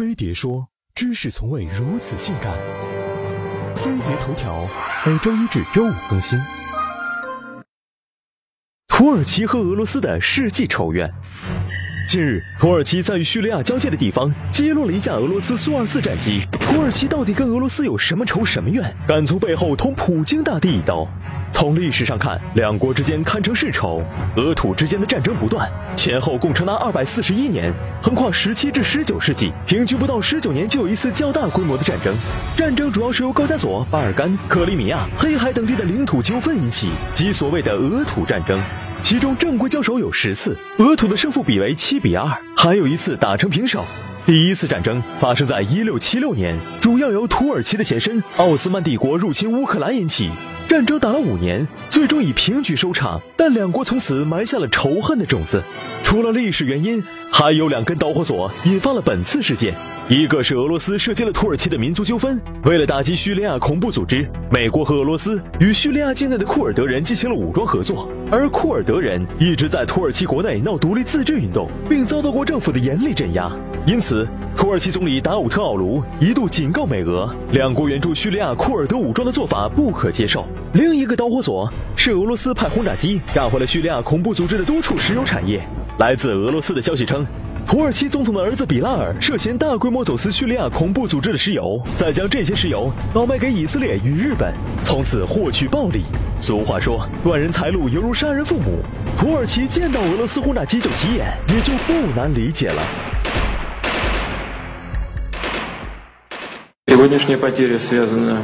飞碟说：知识从未如此性感。飞碟头条每周一至周五更新。土耳其和俄罗斯的世纪仇怨。近日，土耳其在与叙利亚交界的地方击落了一架俄罗斯苏二四战机。土耳其到底跟俄罗斯有什么仇什么怨，敢从背后捅普京大帝一刀？从历史上看，两国之间堪称世仇，俄土之间的战争不断，前后共长达二百四十一年，横跨十七至十九世纪，平均不到十九年就有一次较大规模的战争。战争主要是由高加索、巴尔干、克里米亚、黑海等地的领土纠纷引起，即所谓的俄土战争。其中正规交手有十次，俄土的胜负比为七比二，还有一次打成平手。第一次战争发生在一六七六年，主要由土耳其的前身奥斯曼帝国入侵乌克兰引起。战争打了五年，最终以平局收场，但两国从此埋下了仇恨的种子。除了历史原因，还有两根导火索引发了本次事件。一个是俄罗斯涉及了土耳其的民族纠纷，为了打击叙利亚恐怖组织，美国和俄罗斯与叙利亚境内的库尔德人进行了武装合作，而库尔德人一直在土耳其国内闹独立自治运动，并遭到过政府的严厉镇压。因此，土耳其总理达武特奥卢一度警告美俄，两国援助叙利亚库尔德武装的做法不可接受。另一个导火索是俄罗斯派轰炸机炸毁了叙利亚恐怖组织的多处石油产业。来自俄罗斯的消息称。土耳其总统的儿子比拉尔涉嫌大规模走私叙利亚恐怖组织的石油，再将这些石油倒卖给以色列与日本，从此获取暴利。俗话说，断人财路犹如杀人父母。土耳其见到俄罗斯轰炸机就急眼，也就不难理解了。Сегодняшняя потеря связана